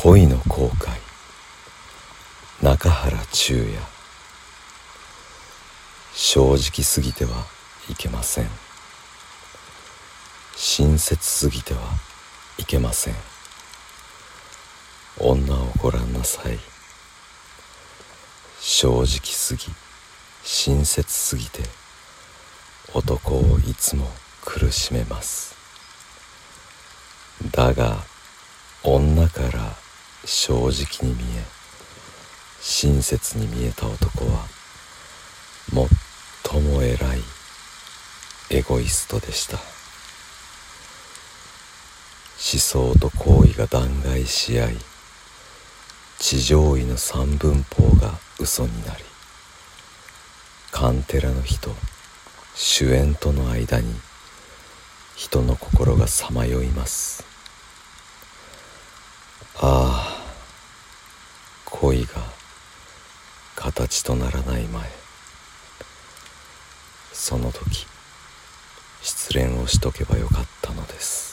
恋の後悔。中原中也。正直すぎてはいけません。親切すぎてはいけません。女をご覧なさい。正直すぎ親切すぎて男をいつも苦しめます。だが女から正直に見え親切に見えた男は最も偉いエゴイストでした。思想と行為が弾劾し合い地上位の三分法が嘘になりカンテラの火と主演との間に人の心がさまよいます。ああ恋が形とならない前その時失恋をしとけばよかったのです。